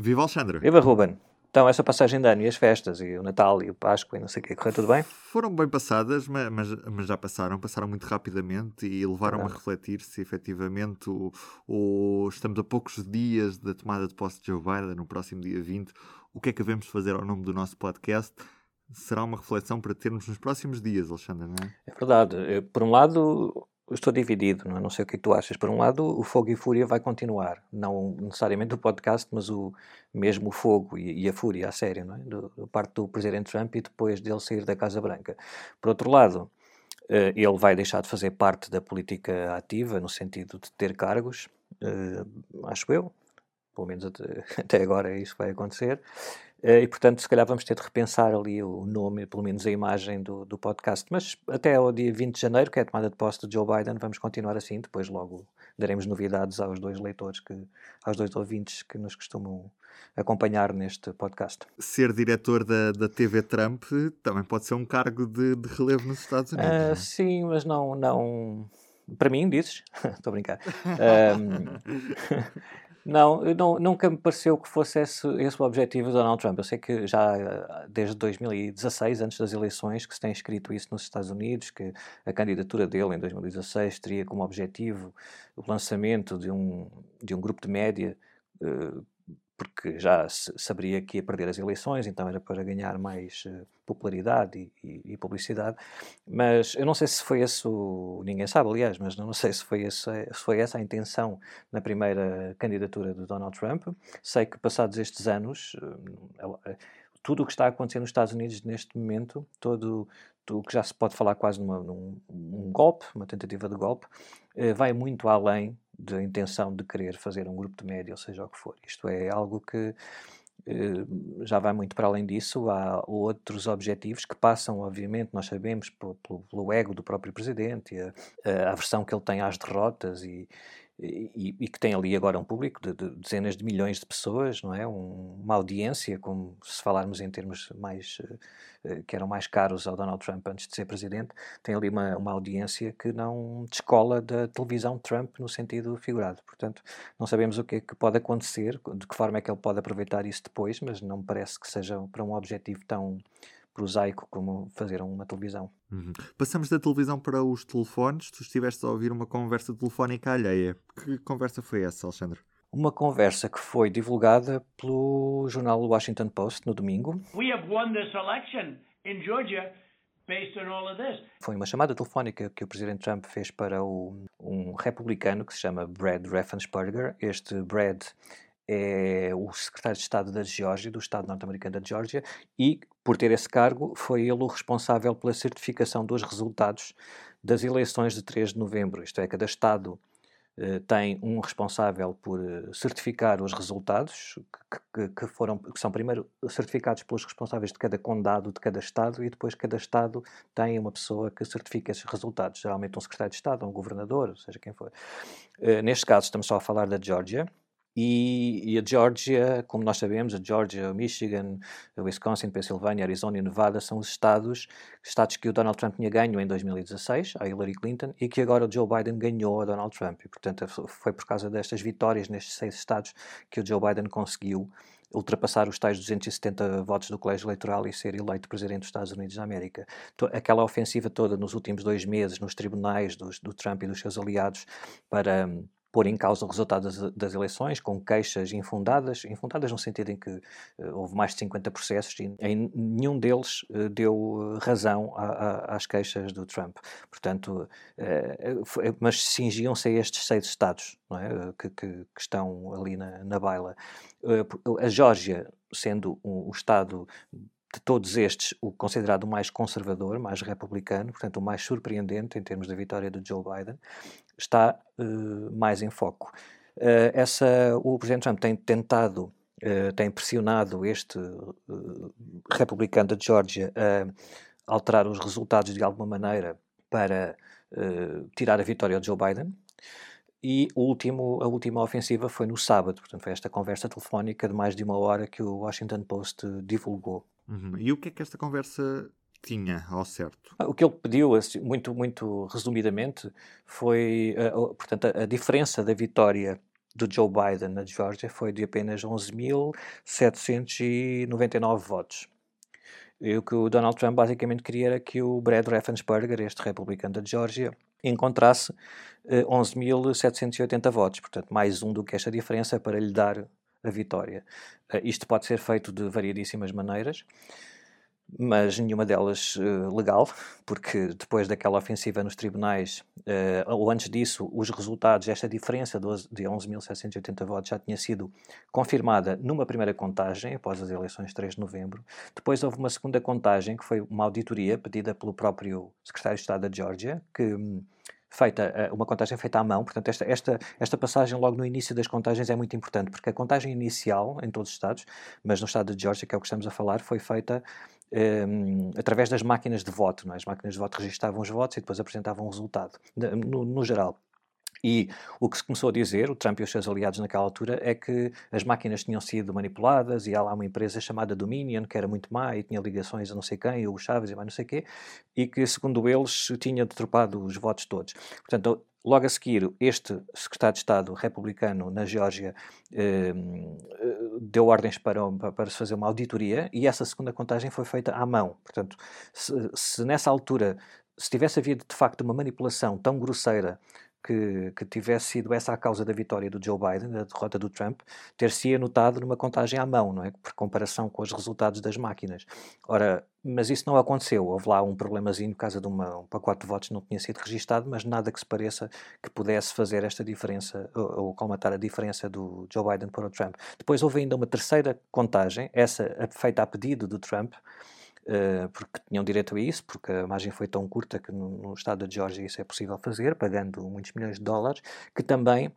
Viva Alexandre! Viva Ruben! Então, essa passagem de ano e as festas, e o Natal e o Páscoa e não sei o quê, correu tudo bem? Foram bem passadas, mas, mas, já passaram, passaram muito rapidamente e levaram-me a refletir se efetivamente o, o, estamos a poucos dias da tomada de posse de Joe Biden, no próximo dia 20, o que é que devemos fazer ao nome do nosso podcast? Será uma reflexão para termos nos próximos dias, Alexandre, não é? É verdade. Por um lado, estou dividido, não, é? não sei o que tu achas. Por um lado, o Fogo e Fúria vai continuar, não necessariamente o podcast, mas o mesmo o Fogo e, e a Fúria, a série, não é? Do, do parte do Presidente Trump e depois dele sair da Casa Branca. Por outro lado, uh, ele vai deixar de fazer parte da política ativa, no sentido de ter cargos, uh, acho eu, pelo menos até, até agora é isso vai acontecer. Eh, e, portanto, se calhar vamos ter de repensar ali o nome, pelo menos a imagem do, do podcast. Mas até ao dia 20 de janeiro, que é a tomada de posse de Joe Biden, vamos continuar assim. Depois logo daremos novidades aos dois leitores, que, aos dois ouvintes que nos costumam acompanhar neste podcast. Ser diretor da, da TV Trump também pode ser um cargo de, de relevo nos Estados Unidos. Uh, sim, mas não, não... Para mim, dizes? Estou a brincar. Um, Não, não, nunca me pareceu que fosse esse, esse o objetivo de Donald Trump. Eu sei que já desde 2016, antes das eleições, que se tem escrito isso nos Estados Unidos, que a candidatura dele em 2016 teria como objetivo o lançamento de um, de um grupo de média uh, porque já saberia que ia perder as eleições, então era para ganhar mais uh, popularidade e, e, e, publicidade. Mas eu não sei se foi esse o. Ninguém sabe, aliás, mas não sei se foi, esse, se foi essa a intenção na primeira candidatura de Donald Trump. Sei que, passados estes anos, uh, tudo o que está acontecendo nos Estados Unidos neste momento, todo o que já se pode falar quase numa, num um golpe, uma tentativa de golpe, vai muito além da intenção de querer fazer um grupo de média, ou seja o que for. Isto é algo que eh, já vai muito para além disso. Há outros objetivos que passam, obviamente, nós sabemos, pelo, pelo ego do próprio presidente, a, a aversão que ele tem às derrotas e, e, e, que tem ali agora um público de, de, dezenas de milhões de pessoas, não é? Um, uma audiência, como se falarmos em termos mais uh, que eram mais caros ao Donald Trump antes de ser presidente, tem ali uma, uma audiência que não descola da televisão Trump no sentido figurado. Portanto, não sabemos o que é que pode acontecer, de que forma é que ele pode aproveitar isso depois, mas não me parece que seja para um objetivo tão prosaico como fazer uma televisão. Uhum. Passamos da televisão para os telefones. Tu estiveste a ouvir uma conversa telefónica alheia. Que conversa foi essa, Alexandre? Uma conversa que foi divulgada pelo jornal Washington Post no domingo. We have won this election in Georgia. Foi uma chamada telefónica que o presidente Trump fez para o, um republicano que se chama Brad Raffensperger. Este Brad é o secretário de Estado da Geórgia, do Estado norte-americano da Geórgia, e, por ter esse cargo, foi ele o responsável pela certificação dos resultados das eleições de 3 de novembro. Isto é, cada Estado eh, tem um responsável por eh, certificar os resultados, que, que, foram, que são primeiro certificados pelos responsáveis de cada condado de cada Estado, e depois cada Estado tem uma pessoa que certifica esses resultados, geralmente um secretário de Estado, um governador, seja quem for. Eh, neste caso, estamos só a falar da Geórgia, e, e, a Georgia, como nós sabemos, a Georgia, o Michigan, o Wisconsin, Pensilvânia, Arizona e Nevada são os estados, estados que o Donald Trump tinha ganho em 2016, a Hillary Clinton, e que agora o Joe Biden ganhou a Donald Trump. E, portanto, foi por causa destas vitórias nestes seis estados que o Joe Biden conseguiu ultrapassar os tais 270 votos do colégio eleitoral e ser eleito presidente dos Estados Unidos da América. Aquela ofensiva toda nos últimos dois meses nos tribunais dos, do Trump e dos seus aliados para pôr em causa o resultado das, das, eleições, com queixas infundadas, infundadas no sentido em que uh, houve mais de 50 processos e em nenhum deles uh, deu eh, razão a, a, às queixas do Trump. Portanto, uh, foi, mas cingiam-se a estes seis estados é? que, que, que, estão ali na, na baila. a Geórgia, sendo um, o estado de todos estes, o considerado mais conservador, mais republicano, portanto o mais surpreendente em termos da vitória de Joe Biden, está uh, mais em foco. Uh, essa, o Presidente Trump tem tentado, uh, tem pressionado este republicano da Geórgia a alterar os resultados de alguma maneira para tirar a vitória de Joe Biden. E último, a última ofensiva foi no sábado, portanto foi esta conversa telefónica de mais de uma hora que o Washington Post divulgou. Uhum. E o que é que esta conversa tinha ao certo? O que ele pediu, assim, muito, muito resumidamente, foi uh, portanto, a, diferença da vitória do Joe Biden na Geórgia foi de apenas 11.799 votos. E o que o Donald Trump basicamente queria era que o Brad Raffensperger, este republicano da Geórgia, encontrasse eh, 11.780 votos, portanto, mais um do que esta diferença para lhe dar a vitória. Isto pode ser feito de variedíssimas maneiras mas nenhuma delas uh, legal, porque depois daquela ofensiva nos tribunais, uh, ou antes disso, os resultados, esta diferença de 11.780 votos já tinha sido confirmada numa primeira contagem, após as eleições de 3 de novembro. Depois houve uma segunda contagem, que foi uma auditoria pedida pelo próprio secretário de Estado da Geórgia, que hum, feita, eh, uma contagem feita à mão, portanto esta, esta, esta passagem logo no início das contagens é muito importante, porque a contagem inicial em todos os estados, mas no estado de Geórgia, que é o que estamos a falar, foi feita um, através das máquinas de voto. É? As máquinas de voto registavam os votos e depois apresentavam o resultado, no, no geral. E o que se começou a dizer, o Trump e os seus aliados naquela altura, é que as máquinas tinham sido manipuladas e há lá uma empresa chamada Dominion, que era muito má e tinha ligações a não sei quem, o Chaves e mais não sei quê, e que, segundo eles, tinha deturpado os votos todos. Portanto, Logo a seguir, este secretário de Estado republicano na Geórgia eh, deu ordens para, para se fazer uma auditoria e essa segunda contagem foi feita à mão. Portanto, se, se nessa altura se tivesse havido de facto uma manipulação tão grosseira que, que, tivesse sido essa a causa da vitória do Joe Biden, da derrota do Trump, ter-se anotado numa contagem à mão, não é? Por comparação com os resultados das máquinas. Ora, mas isso não aconteceu. Houve lá um problemazinho por causa de uma, um pacote de votos não tinha sido registado, mas nada que se pareça que pudesse fazer esta diferença ou, ou colmatar a diferença do Joe Biden para o Trump. Depois houve ainda uma terceira contagem, essa feita a pedido do Trump, porque tinham direito a isso, porque a margem foi tão curta que no, no, estado da Geórgia isso é possível fazer, pagando muitos milhões de dólares, que também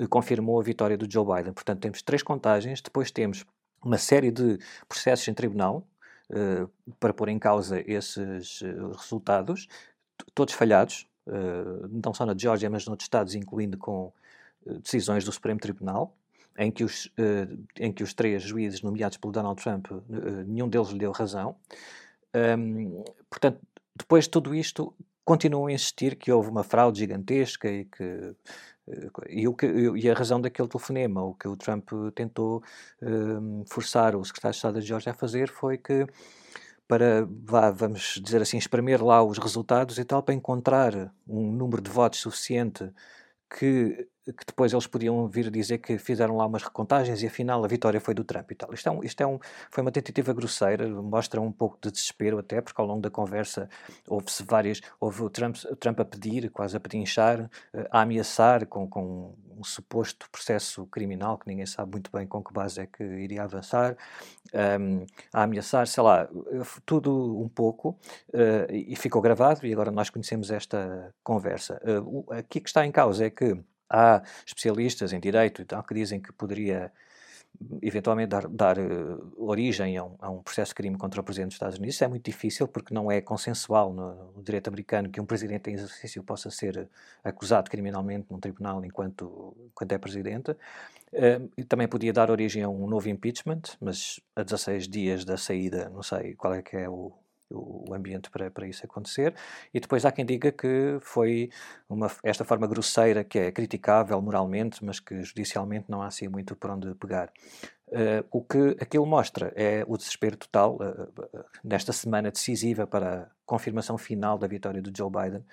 uh, confirmou a vitória do Joe Biden. Portanto, temos três contagens, depois temos uma série de processos em tribunal uh, para pôr em causa esses resultados, todos falhados, não só na Geórgia, mas noutros estados, incluindo com decisões do Supremo Tribunal em que os, uh, em que os três juízes nomeados pelo Donald Trump, uh, nenhum deles lhe deu razão. Portanto, depois de tudo isto, continuam a insistir que houve uma fraude gigantesca e que e, o que, e a razão daquele telefonema, o que o Trump tentou um, forçar o secretário de Estado de Georgia a fazer foi que para, vá, vamos dizer assim, espremer lá os resultados e tal, para encontrar um número de votos suficiente que que depois eles podiam vir dizer que fizeram lá umas recontagens e afinal a vitória foi do Trump e tal. Isto, é um, isto é um, foi uma tentativa grosseira, mostra um pouco de desespero até, porque ao longo da conversa houve-se várias, houve o Trump, Trump a pedir, quase a pedinchar, eh, a ameaçar com, com um suposto processo criminal, que ninguém sabe muito bem com que base é que iria avançar, um, ehm, a ameaçar, sei lá, tudo um pouco, uh, e ficou gravado e agora nós conhecemos esta conversa. Uh, aqui que está em causa é que há especialistas em direito e tal que dizem que poderia eventualmente dar, dar uh, origem a um, a um, processo de crime contra o Presidente dos Estados Unidos. Isso é muito difícil porque não é consensual no, no, direito americano que um Presidente em exercício possa ser acusado criminalmente num tribunal enquanto, enquanto é Presidente. Uh, também podia dar origem a um novo impeachment, mas a 16 dias da saída, não sei qual é que é o, o ambiente para, para isso acontecer. E depois há quem diga que foi uma, esta forma grosseira que é criticável moralmente, mas que judicialmente não há assim muito por onde pegar. Uh, o que aquilo mostra é o desespero total, uh, uh, nesta semana decisiva para a confirmação final da vitória do Joe Biden,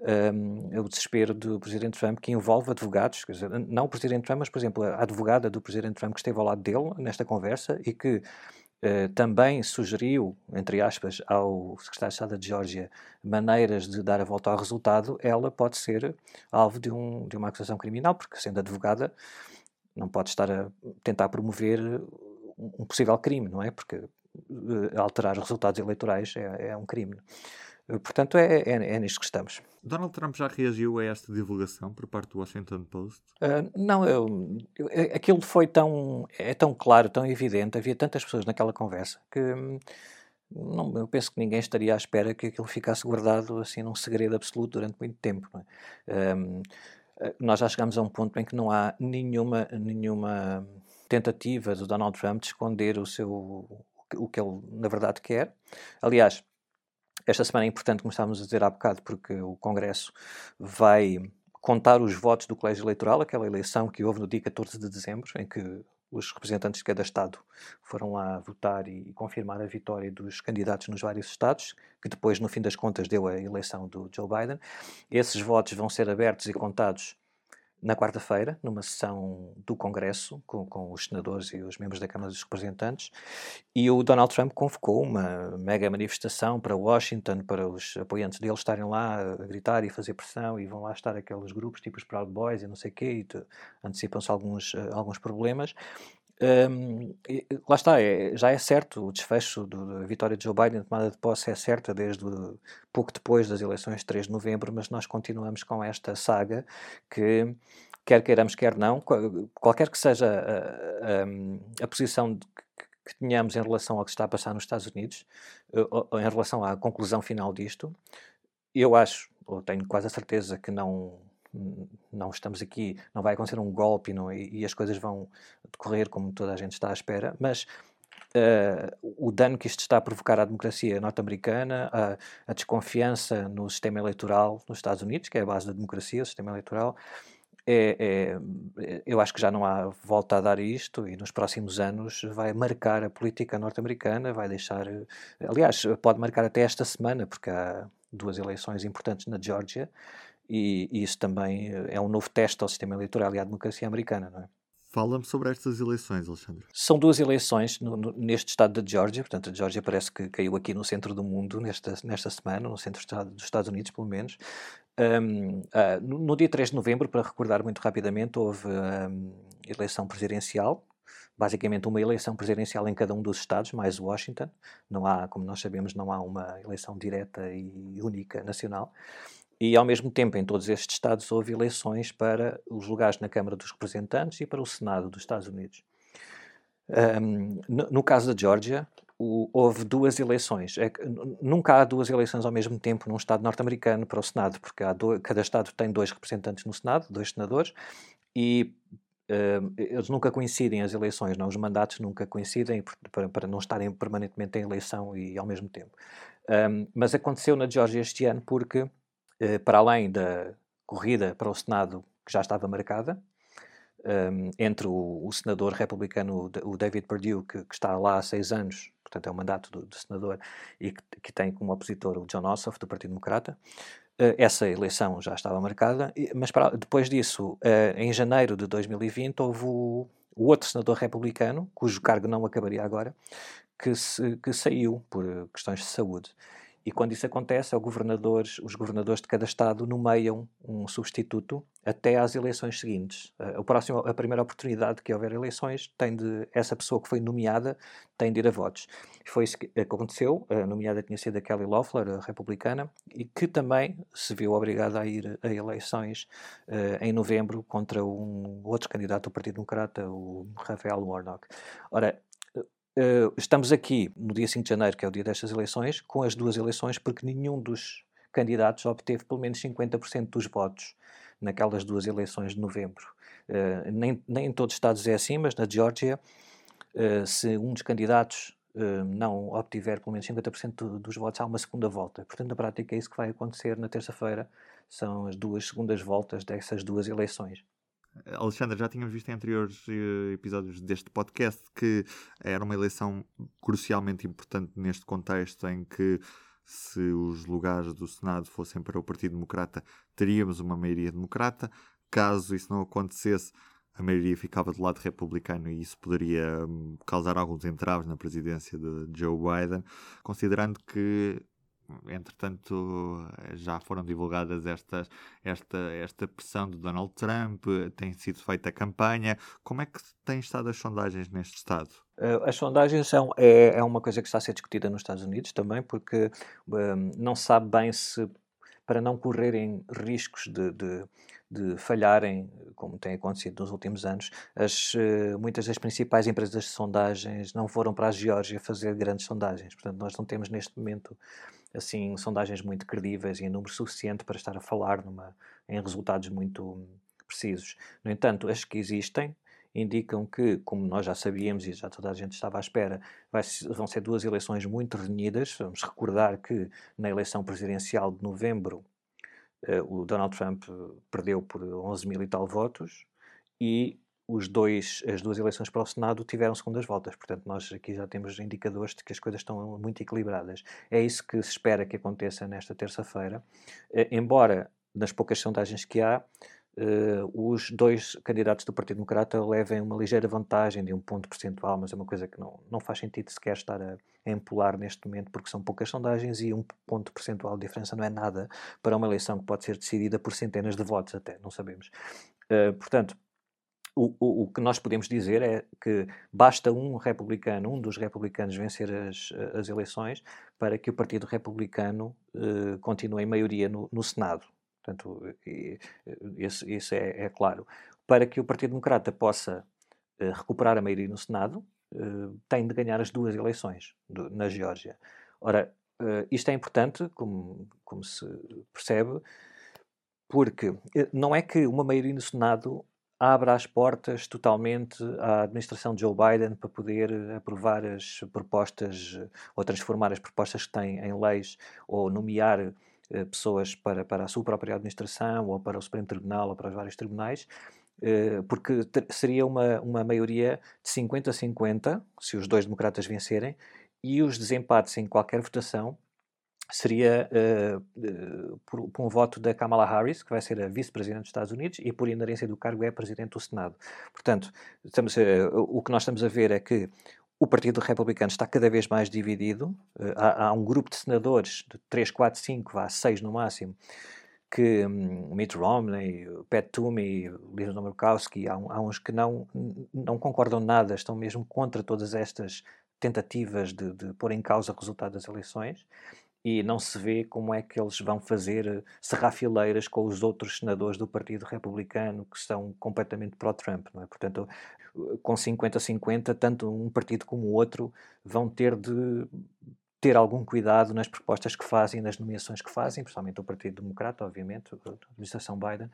um, é o desespero do Presidente Trump que envolve advogados, dizer, não o Presidente Trump, mas, por exemplo, a advogada do Presidente Trump que esteve ao lado dele nesta conversa e que Uh, também sugeriu, entre aspas, ao secretário de Estado de Geórgia maneiras de dar a volta ao resultado, ela pode ser alvo de, um, de uma acusação criminal, porque sendo advogada não pode estar a tentar promover um possível crime, não é? Porque uh, alterar resultados eleitorais é, é um crime. Portanto, é, é, é nisto que estamos. Donald Trump já reagiu a esta divulgação por parte do Washington Post? Uh, não, eu, eu, aquilo foi tão, é tão claro, tão evidente, havia tantas pessoas naquela conversa que hum, não, eu penso que ninguém estaria à espera que aquilo ficasse guardado assim num segredo absoluto durante muito tempo. É? Um, nós já chegamos a um ponto em que não há nenhuma, nenhuma tentativa do Donald Trump de esconder o seu o que ele na verdade quer. Aliás, esta semana é importante, como estávamos a dizer há bocado, porque o Congresso vai contar os votos do colégio eleitoral, aquela eleição que houve no dia 14 de dezembro, em que os representantes de cada Estado foram lá votar e, confirmar a vitória dos candidatos nos vários Estados, que depois, no fim das contas, deu a eleição do Joe Biden. Esses votos vão ser abertos e contados na quarta-feira, numa sessão do Congresso, com, com, os senadores e os membros da Câmara dos Representantes, e o Donald Trump convocou uma mega manifestação para Washington, para os apoiantes dele estarem lá a gritar e fazer pressão, e vão lá estar aqueles grupos tipo os Proud Boys e não sei o quê, antecipam-se alguns, uh, alguns problemas. Um, lá está, é, já é certo o desfecho da vitória de Joe Biden, a tomada de posse é certa desde o, pouco depois das eleições de 3 de novembro, mas nós continuamos com esta saga que, quer queiramos, quer não, qualquer que seja a, a, a posição que tenhamos em relação ao que está a passar nos Estados Unidos, em relação à conclusão final disto, eu acho, ou tenho quase a certeza que não não estamos aqui, não vai acontecer um golpe não, e, e, as coisas vão decorrer como toda a gente está à espera, mas uh, o dano que isto está a provocar à democracia norte-americana, a, a, desconfiança no sistema eleitoral nos Estados Unidos, que é a base da democracia, o sistema eleitoral, é, é, eu acho que já não há volta a dar isto e nos próximos anos vai marcar a política norte-americana, vai deixar, aliás, pode marcar até esta semana, porque há duas eleições importantes na Geórgia, e, e, isso também eh, é um novo teste ao sistema eleitoral e à democracia americana, não é? Fala-me sobre estas eleições, Alexandre. São duas eleições no, no, neste estado da Geórgia, portanto, a Geórgia parece que caiu aqui no centro do mundo nesta, nesta semana, no centro dos Estados Unidos, pelo menos. Um, uh, ah, no, no, dia 3 de novembro, para recordar muito rapidamente, houve um, eleição presidencial, basicamente uma eleição presidencial em cada um dos estados, mais Washington. Não há, como nós sabemos, não há uma eleição direta e única nacional. E, ao mesmo tempo, em todos estes Estados houve eleições para os lugares na Câmara dos Representantes e para o Senado dos Estados Unidos. Um, no, no, caso da Geórgia, houve duas eleições. É, nunca há duas eleições ao mesmo tempo num Estado norte-americano para o Senado, porque do, cada Estado tem dois representantes no Senado, dois senadores, e eles nunca coincidem as eleições, não? os mandatos nunca coincidem para, para não estarem permanentemente em eleição e ao mesmo tempo. Um, mas aconteceu na Geórgia este ano porque para além da corrida para o Senado que já estava marcada, um, ehm, entre o, o, senador republicano, o David Perdue, que, que, está lá há seis anos, portanto é o mandato do, do senador, e que, que, tem como opositor o John Ossoff, do Partido Democrata. Uh, essa eleição já estava marcada, mas para, depois disso, uh, em janeiro de 2020, houve o, o, outro senador republicano, cujo cargo não acabaria agora, que, se, que saiu por questões de saúde. E quando isso acontece, é os governadores de cada estado nomeiam um substituto até às eleições seguintes. A, próximo, a primeira oportunidade que houver eleições, tem de, essa pessoa que foi nomeada tem de ir a votos. Foi isso que aconteceu. A nomeada tinha sido a Kelly Loeffler, a republicana, e que também se viu obrigada a ir a eleições uh, em novembro contra um outro candidato do Partido Democrata, o Rafael Warnock. Ora, Uh, estamos aqui no dia 5 de janeiro, que é o dia destas eleições, com as duas eleições, porque nenhum dos candidatos obteve pelo menos 50% dos votos naquelas duas eleições de novembro. Uh, nem, nem em todos os estados é assim, mas na Geórgia, uh, se um dos candidatos não obtiver pelo menos 50% dos votos, há uma segunda volta. Portanto, na prática, é isso que vai acontecer na terça-feira. São as duas segundas voltas dessas duas eleições. Alexandre, já tínhamos visto em anteriores uh, episódios deste podcast que era uma eleição crucialmente importante neste contexto em que se os lugares do Senado fossem para o Partido Democrata, teríamos uma maioria democrata. Caso isso não acontecesse, a maioria ficava do lado republicano e isso poderia um, causar alguns entraves na presidência de Joe Biden, considerando que entretanto já foram divulgadas estas, esta, esta pressão de Donald Trump, tem sido feita a campanha. Como é que têm estado as sondagens neste Estado? Uh, as sondagens são, é, é uma coisa que está a ser discutida nos Estados Unidos também, porque um, não se sabe bem se, para não correrem riscos de, de de falharem, como tem acontecido nos últimos anos. As, uh, muitas das principais empresas de sondagens não foram para a Geórgia fazer grandes sondagens. Portanto, nós não temos neste momento assim sondagens muito credíveis e em número suficiente para estar a falar numa, em resultados muito precisos. No entanto, as que existem indicam que, como nós já sabíamos e já toda a gente estava à espera, vai, vão ser duas eleições muito renhidas. Vamos recordar que na eleição presidencial de novembro o Donald Trump perdeu por 11 mil e tal votos e os dois, as duas eleições para o Senado tiveram segundas voltas. Portanto, nós aqui já temos indicadores de que as coisas estão muito equilibradas. É isso que se espera que aconteça nesta terça-feira. embora, nas poucas sondagens que há, uh, os dois candidatos do Partido Democrata levem uma ligeira vantagem de um ponto percentual, mas é uma coisa que não, não faz sentido sequer estar a, a empolar neste momento, porque são poucas sondagens e um ponto percentual de diferença não é nada para uma eleição que pode ser decidida por centenas de votos até, não sabemos. Uh, portanto, o, o, o, que nós podemos dizer é que basta um republicano, um dos republicanos, vencer as, as eleições para que o Partido Republicano uh, continue em maioria no, no Senado. Portanto, isso, é, é, claro. Para que o Partido Democrata possa uh, recuperar a maioria no Senado, uh, tem de ganhar as duas eleições na Geórgia. Ora, uh, isto é importante, como, como se percebe, porque não é que uma maioria no Senado abra as portas totalmente à administração de Joe Biden para poder aprovar as propostas ou transformar as propostas que tem em leis ou nomear eh, pessoas para, para a sua própria administração ou para o Supremo Tribunal ou para os vários tribunais, eh, porque seria uma, uma maioria de 50 a 50, se os dois democratas vencerem, e os desempates em qualquer votação seria uh, uh, por, por, um voto da Kamala Harris, que vai ser a vice-presidente dos Estados Unidos, e por inerência do cargo é presidente do Senado. Portanto, estamos, uh, o que nós estamos a ver é que o Partido Republicano está cada vez mais dividido. Uh, há, há, um grupo de senadores, de 3, 4, 5, vá, 6 no máximo, que um, Mitt Romney, Pat Toomey, Lisa Murkowski, há, há, uns que não, não concordam nada, estão mesmo contra todas estas tentativas de, de pôr em causa o resultado das eleições e não se vê como é que eles vão fazer eh, serrafileiras com os outros senadores do Partido Republicano que são completamente pró-Trump, não é? Portanto, com 50-50, tanto um partido como o outro vão ter de ter algum cuidado nas propostas que fazem, nas nomeações que fazem, principalmente o Partido Democrata, obviamente, a administração Biden,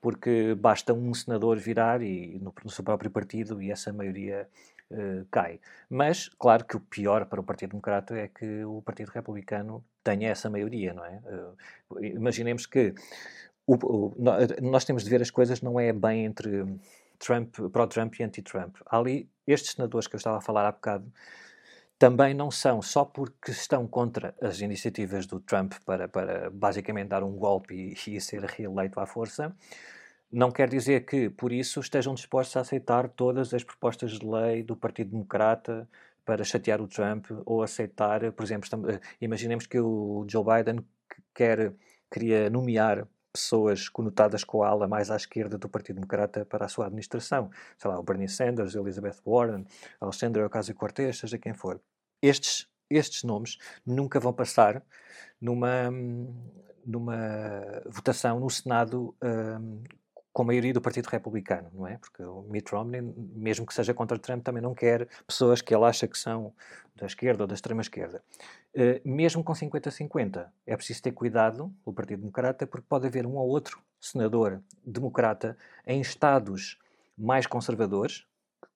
porque basta um senador virar e no, no seu próprio partido e essa maioria uh, cai. Mas, claro que o pior para o Partido Democrata é que o Partido Republicano tenha essa maioria, não é? Uh, imaginemos que o, o, nós temos de ver as coisas não é bem entre Trump, pró-Trump e anti-Trump. Ali, estes senadores que eu estava a falar há bocado, também não são só porque estão contra as iniciativas do Trump para, para basicamente dar um golpe e, e ser reeleito à força, não quer dizer que, por isso, estejam dispostos a aceitar todas as propostas de lei do Partido Democrata para chatear o Trump ou aceitar, por exemplo, eh, imaginemos que o Joe Biden quer, queria nomear pessoas conotadas com a ala mais à esquerda do Partido Democrata para a sua administração. Sei lá, o Bernie Sanders, Elizabeth Warren, Alexandre Ocasio-Cortez, seja quem for. Estes, estes nomes nunca vão passar numa, numa votação no Senado um, com a maioria do Partido Republicano, não é? Porque o Mitt Romney, mesmo que seja contra Trump, também não quer pessoas que ele acha que são da esquerda ou da extrema-esquerda. Uh, mesmo com 50-50, é preciso ter cuidado, o Partido Democrata, porque pode haver um ou outro senador democrata em estados mais conservadores,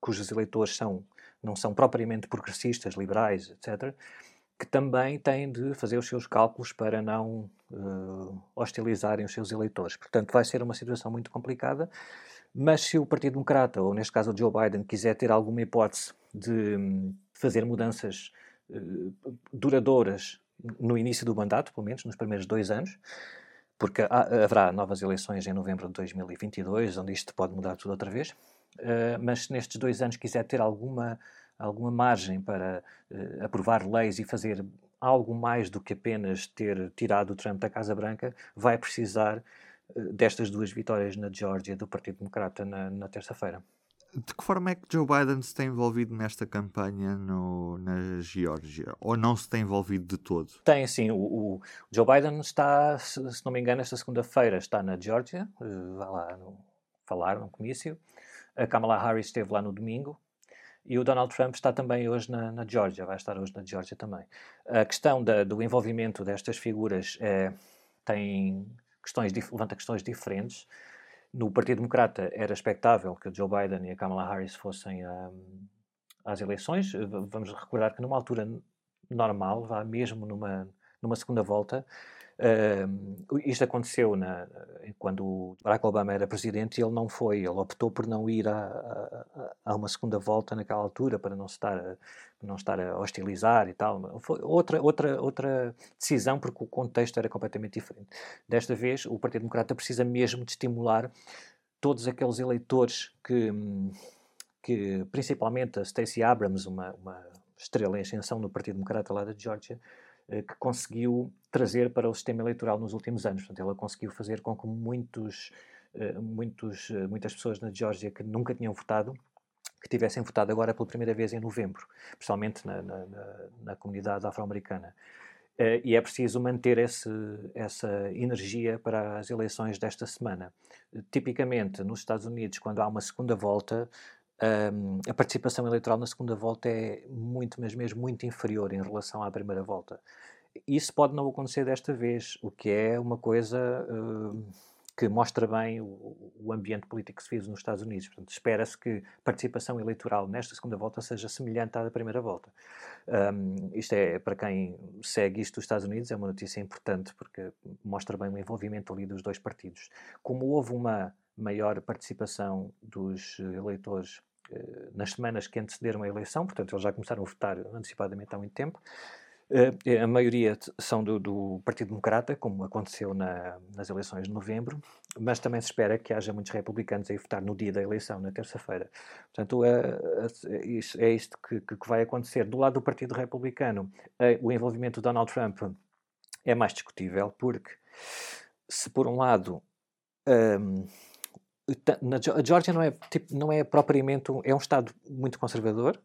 cujos eleitores são, não são propriamente progressistas, liberais, etc., que também têm de fazer os seus cálculos para não uh, hostilizarem os seus eleitores. Portanto, vai ser uma situação muito complicada, mas se o Partido Democrata, ou neste caso o Joe Biden, quiser ter alguma hipótese de um, fazer mudanças uh, duradouras no início do mandato, pelo menos nos primeiros dois anos, porque há, haverá novas eleições em novembro de 2022, onde isto pode mudar tudo outra vez, uh, mas se nestes dois anos quiser ter alguma alguma margem para uh, aprovar leis e fazer algo mais do que apenas ter tirado o Trump da Casa Branca, vai precisar uh, destas duas vitórias na Geórgia do Partido Democrata na, na terça-feira. De que forma é que Joe Biden se tem envolvido nesta campanha no, na Geórgia? Ou não se tem envolvido de todo? Tem, sim. O, o Joe Biden está, se, se, não me engano, esta segunda-feira está na Geórgia, uh, vai lá no, falar no comício. A Kamala Harris esteve lá no domingo. E o Donald Trump está também hoje na, na Geórgia, vai estar hoje na Geórgia também. A questão da, do envolvimento destas figuras é, tem questões, levanta questões diferentes. No Partido Democrata era expectável que o Joe Biden e a Kamala Harris fossem um, às eleições. Vamos recordar que numa altura normal, vá mesmo numa, numa segunda volta, Uh, isto aconteceu na, quando Barack Obama era presidente e ele não foi, ele optou por não ir a, a, a, uma segunda volta naquela altura para não estar a, não estar a hostilizar e tal. Foi outra, outra, outra decisão porque o contexto era completamente diferente. Desta vez, o Partido Democrata precisa mesmo de estimular todos aqueles eleitores que, que principalmente a Stacey Abrams, uma, uma estrela em ascensão no Partido Democrata lá da Georgia, que conseguiu trazer para o sistema eleitoral nos últimos anos. Portanto, ela conseguiu fazer com que muitos, eh, muitos, eh, muitas pessoas na Geórgia que nunca tinham votado que tivessem votado agora pela primeira vez em novembro, especialmente na, na, na, comunidade afro-americana. E é preciso manter esse, essa energia para as eleições desta semana. Tipicamente, nos Estados Unidos, quando há uma segunda volta, um, a participação eleitoral na segunda volta é muito, mas mesmo muito inferior em relação à primeira volta. Isso pode não acontecer desta vez, o que é uma coisa uh, que mostra bem o, o, ambiente político que se vive nos Estados Unidos. Espera-se que a participação eleitoral nesta segunda volta seja semelhante à da primeira volta. Um, isto é, para quem segue isto dos Estados Unidos, é uma notícia importante, porque mostra bem o envolvimento ali dos dois partidos. Como houve uma maior participação dos eleitores nas semanas que antecederam a eleição, portanto, eles já começaram a votar antecipadamente há muito tempo. Uh, a maioria são do, do, Partido Democrata, como aconteceu na, nas eleições de novembro, mas também se espera que haja muitos republicanos a ir votar no dia da eleição, na terça-feira. Portanto, uh, é isto que, que, vai acontecer. Do lado do Partido Republicano, o envolvimento de Donald Trump é mais discutível, porque se por um lado. Um, na, a Geórgia não é, tipo, não é propriamente um, é um Estado muito conservador,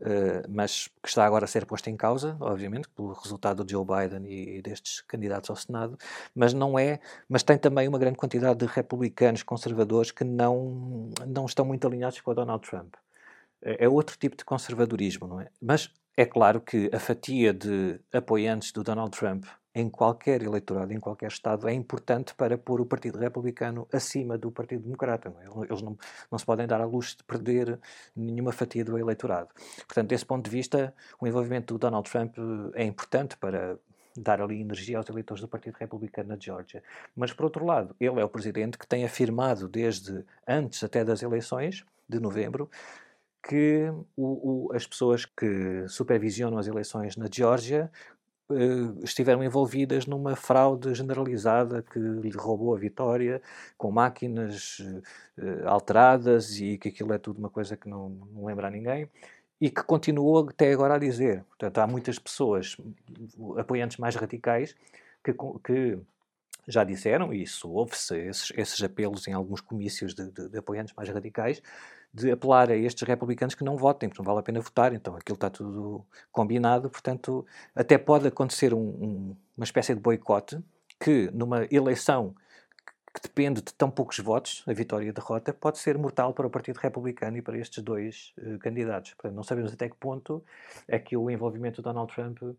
uh, mas que está agora a ser posto em causa, obviamente, pelo resultado de Joe Biden e, e, destes candidatos ao Senado, mas não é, mas tem também uma grande quantidade de republicanos conservadores que não, não estão muito alinhados com o Donald Trump. É, é outro tipo de conservadorismo, não é? Mas é claro que a fatia de apoiantes do Donald Trump em qualquer eleitorado, em qualquer Estado, é importante para pôr o Partido Republicano acima do Partido Democrata. É? Eles não, não se podem dar à luz de perder nenhuma fatia do eleitorado. Portanto, desse ponto de vista, o envolvimento do Donald Trump é importante para dar ali energia aos eleitores do Partido Republicano na Geórgia. Mas, por outro lado, ele é o presidente que tem afirmado desde antes até das eleições de novembro que o, o, as pessoas que supervisionam as eleições na Geórgia estiveram envolvidas numa fraude generalizada que lhe roubou a vitória, com máquinas uh, alteradas e que aquilo é tudo uma coisa que não, não lembra a ninguém e que continuou até agora a dizer. Portanto, há muitas pessoas, apoiantes mais radicais, que, que já disseram, e isso houve-se esses, esses, apelos em alguns comícios de, de, de, apoiantes mais radicais, de apelar a estes republicanos que não votem, porque não vale a pena votar, então aquilo está tudo combinado, portanto, até pode acontecer um, um, uma espécie de boicote que, numa eleição que depende de tão poucos votos, a vitória e a derrota, pode ser mortal para o Partido Republicano e para estes dois uh, candidatos. Portanto, não sabemos até que ponto é que o envolvimento de Donald Trump uh,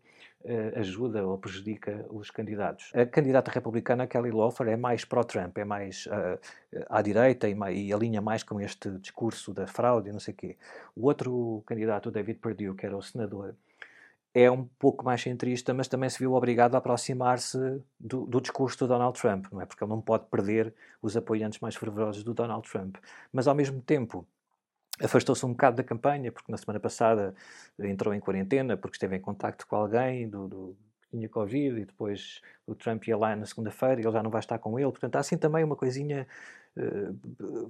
ajuda ou prejudica os candidatos. A candidata republicana, Kelly Loeffler, é mais pró-Trump, é mais uh, à direita e, e, alinha mais com este discurso da fraude e não sei o quê. O outro candidato, David Perdue, que era o senador, é um pouco mais centrista, mas também se viu obrigado a aproximar-se do, do, discurso do Donald Trump, não é? Porque ele não pode perder os apoiantes mais fervorosos do Donald Trump. Mas, ao mesmo tempo, afastou-se um bocado da campanha, porque na semana passada entrou em quarentena, porque esteve em contacto com alguém do, do que tinha Covid, e depois o Trump ia lá na segunda-feira e ele já não vai estar com ele. Portanto, há assim também uma coisinha... Uh,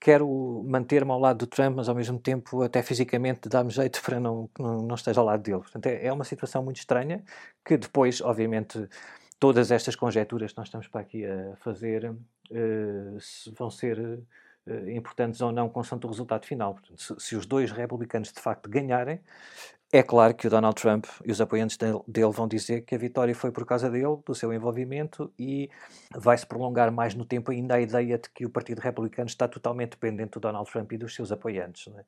quero manter-me ao lado do Trump, mas ao mesmo tempo, até fisicamente, dá-me jeito para não, não, não esteja ao lado dele. Portanto, é, é uma situação muito estranha que depois, obviamente, todas estas conjecturas que nós estamos para aqui a fazer uh, vão ser uh, importantes ou não, consoante o resultado final. Portanto, se, se, os dois republicanos de facto ganharem, é claro que o Donald Trump e os apoiantes dele vão dizer que a vitória foi por causa dele, do seu envolvimento, e vai-se prolongar mais no tempo ainda a ideia de que o Partido Republicano está totalmente dependente do Donald Trump e dos seus apoiantes. É?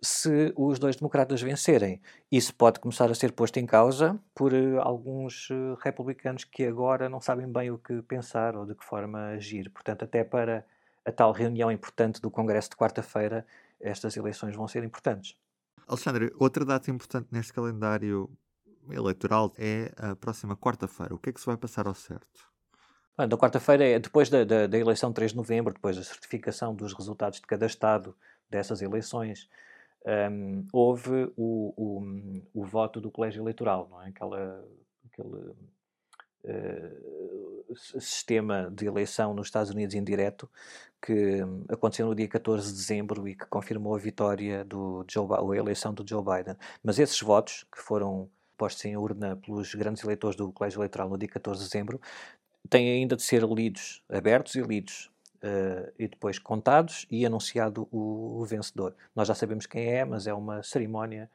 Se os dois democratas vencerem, isso pode começar a ser posto em causa por uh, alguns uh, republicanos que agora não sabem bem o que pensar ou de que forma agir. Portanto, até para a tal reunião importante do Congresso de quarta-feira, estas eleições vão ser importantes. Alexandre, outra data importante neste calendário eleitoral é a próxima quarta-feira. O que é que se vai passar ao certo? Bem, da quarta-feira é depois da, da, da, eleição de 3 de novembro, depois da certificação dos resultados de cada Estado dessas eleições, um, houve o, o, o, voto do colégio eleitoral, não é? Aquela, aquele uh, sistema de eleição nos Estados Unidos indireto que aconteceu no dia 14 de dezembro e que confirmou a vitória do Joe, a eleição do Joe Biden. Mas esses votos, que foram postos em urna pelos grandes eleitores do colégio eleitoral no dia 14 de dezembro, têm ainda de ser lidos, abertos e lidos uh, e depois contados e anunciado o, o, vencedor. Nós já sabemos quem é, mas é uma cerimónia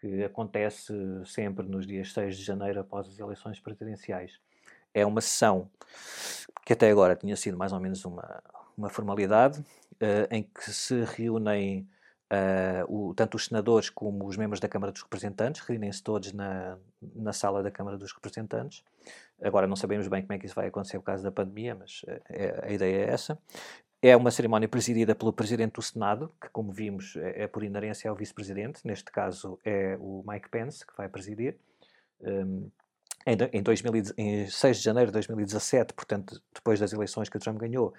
que acontece sempre nos dias 6 de janeiro após as eleições presidenciais. É uma sessão que até agora tinha sido mais ou menos uma, uma formalidade, uh, em que se reúnem uh, o, tanto os senadores como os membros da Câmara dos Representantes, reúnem-se todos na, na sala da Câmara dos Representantes. Agora não sabemos bem como é que isso vai acontecer por causa da pandemia, mas é, é, a ideia é essa. É uma cerimónia presidida pelo Presidente do Senado, que, como vimos, é, é por inerência ao Vice-Presidente. Neste caso, é o Mike Pence que vai presidir. Um, em, em, 2000, em 6 de janeiro de 2017, portanto, depois das eleições que o Trump ganhou,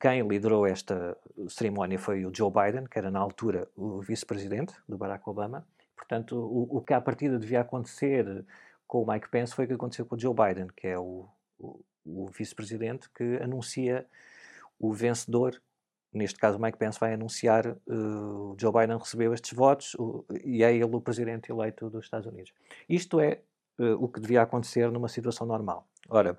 quem liderou esta cerimónia foi o Joe Biden, que era na altura o vice-presidente do Barack Obama. Portanto, o, o que à partida devia acontecer com o Mike Pence foi o que aconteceu com o Joe Biden, que é o, o, o vice-presidente que anuncia o vencedor. Neste caso, o Mike Pence vai anunciar uh, Joe Biden recebeu estes votos uh, e é ele o presidente eleito dos Estados Unidos. Isto é uh, o que devia acontecer numa situação normal. Ora,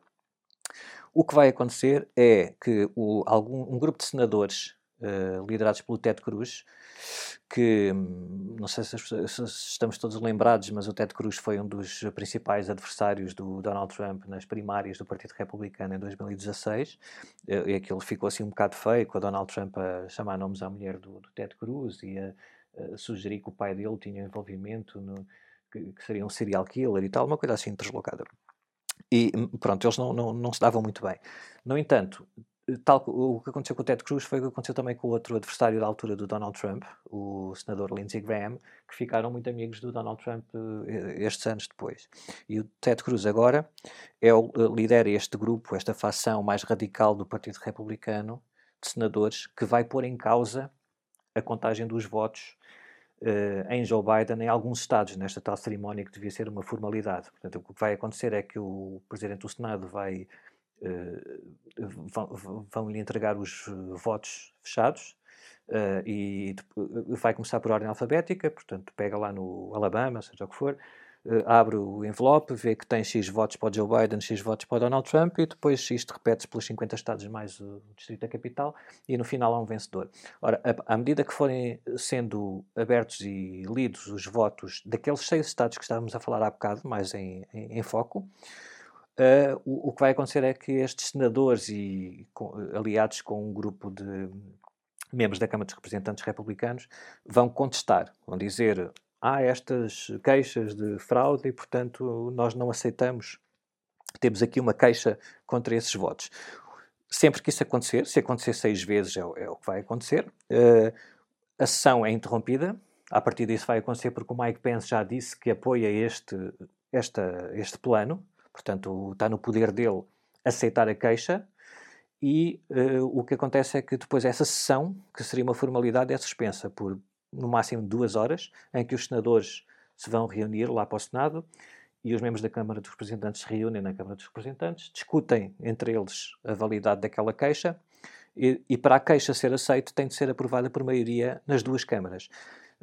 o que vai acontecer é que o, algum, um grupo de senadores uh, liderados pelo Ted Cruz, que hum, não sei se, se, estamos todos lembrados, mas o Ted Cruz foi um dos principais adversários do Donald Trump nas primárias do Partido Republicano em 2016, e aquilo ficou assim um bocado feio, com o Donald Trump a chamar nomes à mulher do, do Ted Cruz e a, a, sugerir que o pai dele tinha envolvimento no, que, que seria um serial killer e tal, uma coisa assim deslocada. E hum, pronto, eles não, não, não se davam muito bem. No entanto, tal, o que aconteceu com o Ted Cruz foi o que aconteceu também com o outro adversário da altura do Donald Trump, o senador Lindsey Graham, que ficaram muito amigos do Donald Trump eh, estes anos depois. E o Ted Cruz agora é o, eh, lidera este grupo, esta facção mais radical do Partido Republicano de senadores que vai pôr em causa a contagem dos votos em Joe Biden em alguns estados, nesta tal cerimónia que devia ser uma formalidade. Portanto, o que vai acontecer é que o Presidente do Senado vai uh, vão-lhe entregar os votos fechados uh, e vai começar por ordem alfabética, portanto, pega lá no Alabama, seja o que for, abre o envelope, vê que tem X votos para o Joe Biden, X votos para o Donald Trump e depois isto repete-se pelos 50 estados mais o Distrito da Capital e no final há um vencedor. Ora, à medida que forem sendo abertos e lidos os votos daqueles seis estados que estávamos a falar há bocado, mais em, em, em foco, Uh, o, o, que vai acontecer é que estes senadores e com, aliados com um grupo de membros da Câmara dos Representantes republicanos vão contestar, vão dizer há estas queixas de fraude e, portanto, nós não aceitamos. Temos aqui uma queixa contra esses votos. Sempre que isso acontecer, se acontecer seis vezes é, é o que vai acontecer, uh, a sessão é interrompida. A partir disso vai acontecer porque o Mike Pence já disse que apoia este, esta, este plano, portanto está no poder dele aceitar a queixa e uh, o que acontece é que depois essa sessão, que seria uma formalidade, é suspensa por no máximo duas horas, em que os senadores se vão reunir lá para o Senado e os membros da Câmara dos Representantes se reúnem na Câmara dos Representantes, discutem entre eles a validade daquela queixa e, e para a queixa ser aceita tem de ser aprovada por maioria nas duas câmaras.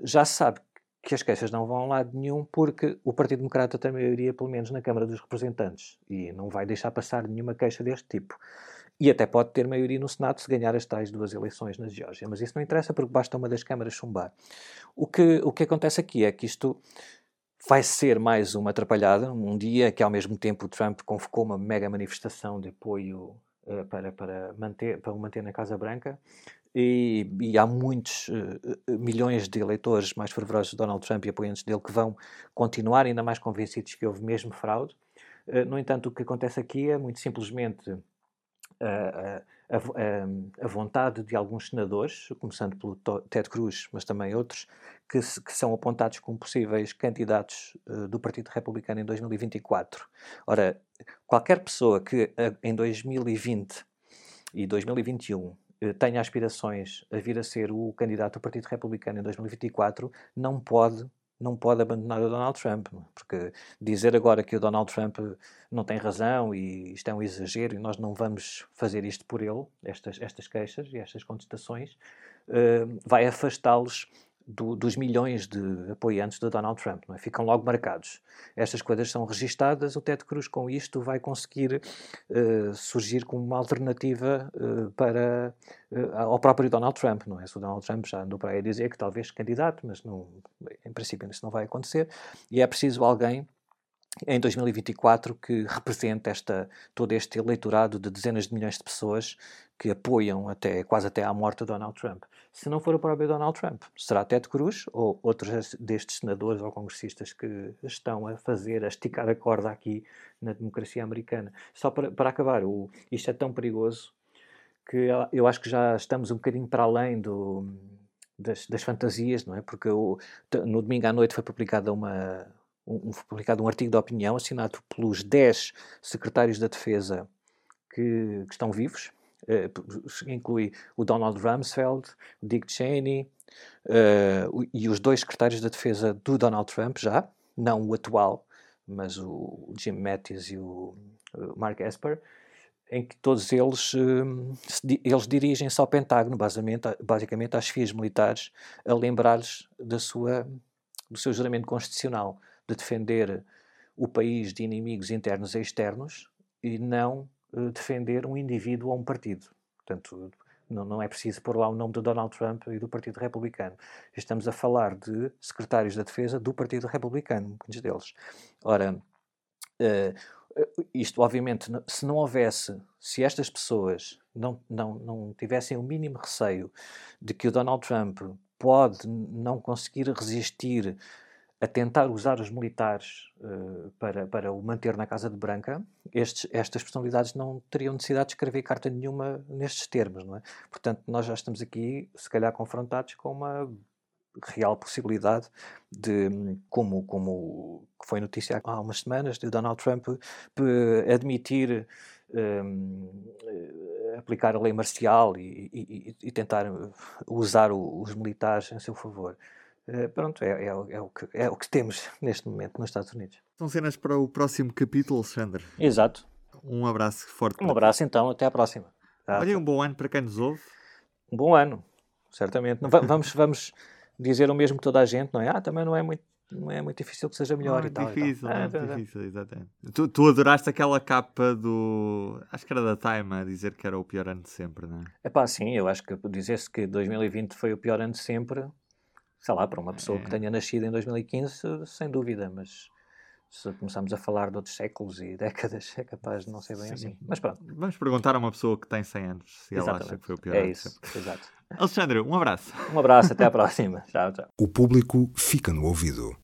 Já se sabe que as queixas não vão a lado nenhum porque o Partido Democrata tem maioria, pelo menos na Câmara dos Representantes, e não vai deixar passar nenhuma queixa deste tipo. E até pode ter maioria no Senado se ganhar as tais duas eleições na Geórgia. Mas isso não interessa porque basta uma das câmaras chumbar. O que, o que acontece aqui é que isto vai ser mais uma atrapalhada. Um dia que, ao mesmo tempo, Trump convocou uma mega manifestação de apoio uh, para, para, manter, para o manter na Casa Branca. E, e há muitos uh, milhões de eleitores mais fervorosos de Donald Trump e apoiantes dele que vão continuar ainda mais convencidos que houve mesmo fraude. Uh, no entanto, o que acontece aqui é muito simplesmente a, a, a, vontade de alguns senadores, começando pelo Ted Cruz, mas também outros, que, que são apontados como possíveis candidatos uh, do Partido Republicano em 2024. Ora, qualquer pessoa que uh, em 2020 e 2021 eh, tenha aspirações a vir a ser o candidato do Partido Republicano em 2024, não pode não pode abandonar o Donald Trump, porque dizer agora que o Donald Trump não tem razão e isto é um exagero e nós não vamos fazer isto por ele, estas, estas queixas e estas contestações, uh, vai afastá-los do, dos milhões de apoiantes de Donald Trump, é? ficam logo marcados. Estas coisas são registadas, o Ted Cruz com isto vai conseguir uh, surgir como uma alternativa uh, para, uh, ao próprio Donald Trump, não é? Se o Donald Trump já andou para aí a dizer que talvez candidato, mas não, em princípio isso não vai acontecer, e é preciso alguém em 2024 que represente esta, todo este eleitorado de dezenas de milhões de pessoas que apoiam até quase até à morte Donald Trump. Se não for o próprio Donald Trump, será Ted Cruz ou outros destes senadores ou congressistas que estão a fazer, a esticar a corda aqui na democracia americana. Só para, para acabar, o, isto é tão perigoso que eu acho que já estamos um bocadinho para além do, das, das fantasias, não é? Porque o, no domingo à noite foi publicada uma um, publicado um artigo de opinião assinado pelos 10 secretários da Defesa que, que estão vivos, uh, inclui o Donald Rumsfeld, o Dick Cheney uh, e os dois secretários da Defesa do Donald Trump já, não o atual, mas o Jim Mattis e o Mark Esper, em que todos eles, uh, eles dirigem-se ao Pentágono, basicamente, basicamente às FIAs militares, a lembrar-lhes da sua, do seu juramento constitucional de defender o país de inimigos internos e externos e não uh, defender um indivíduo ou um partido. Portanto, não, não, é preciso pôr lá o nome de Donald Trump e do Partido Republicano. Estamos a falar de secretários da Defesa do Partido Republicano, muitos deles. Ora, uh, isto, obviamente, se não houvesse, se estas pessoas não, não, não tivessem o mínimo receio de que o Donald Trump pode não conseguir resistir a tentar usar os militares uh, para, para o manter na Casa de Branca, estes, estas personalidades não teriam necessidade de escrever carta nenhuma nestes termos, não é? Portanto, nós já estamos aqui, se calhar, confrontados com uma real possibilidade de, como, como foi notícia há umas semanas, de Donald Trump admitir um, eh, aplicar a lei marcial e, e, e tentar usar os militares em seu favor. Uh, pronto, é, é, é, o que, é o que temos neste momento nos Estados Unidos. São cenas para o próximo capítulo, Alexandre. Exato. Um abraço forte. Um abraço então, até à próxima. Tá, Olha, um bom ano para quem nos ouve. Um bom ano, certamente. vamos, vamos dizer o mesmo que toda a gente, não é? Ah, também não é muito não é muito difícil que seja melhor não é e tal. Difícil, e tal. Não é, é difícil, exatamente. Tu, tu adoraste aquela capa do. Acho que era da Time a dizer que era o pior ano de sempre, não é? É pá, sim, eu acho que dizer-se que 2020 foi o pior ano de sempre sei lá, para uma pessoa que é. tenha nascido em 2015, sem dúvida, mas se começarmos a falar de outros séculos e décadas, é capaz de não ser bem Sim. assim. Mas pronto. Vamos perguntar a uma pessoa que tem 100 anos se Exatamente. ela acha que foi o pior. É isso, exato. Alexandre, um abraço. Um abraço, até à próxima. Tchau, tchau. O público fica no ouvido.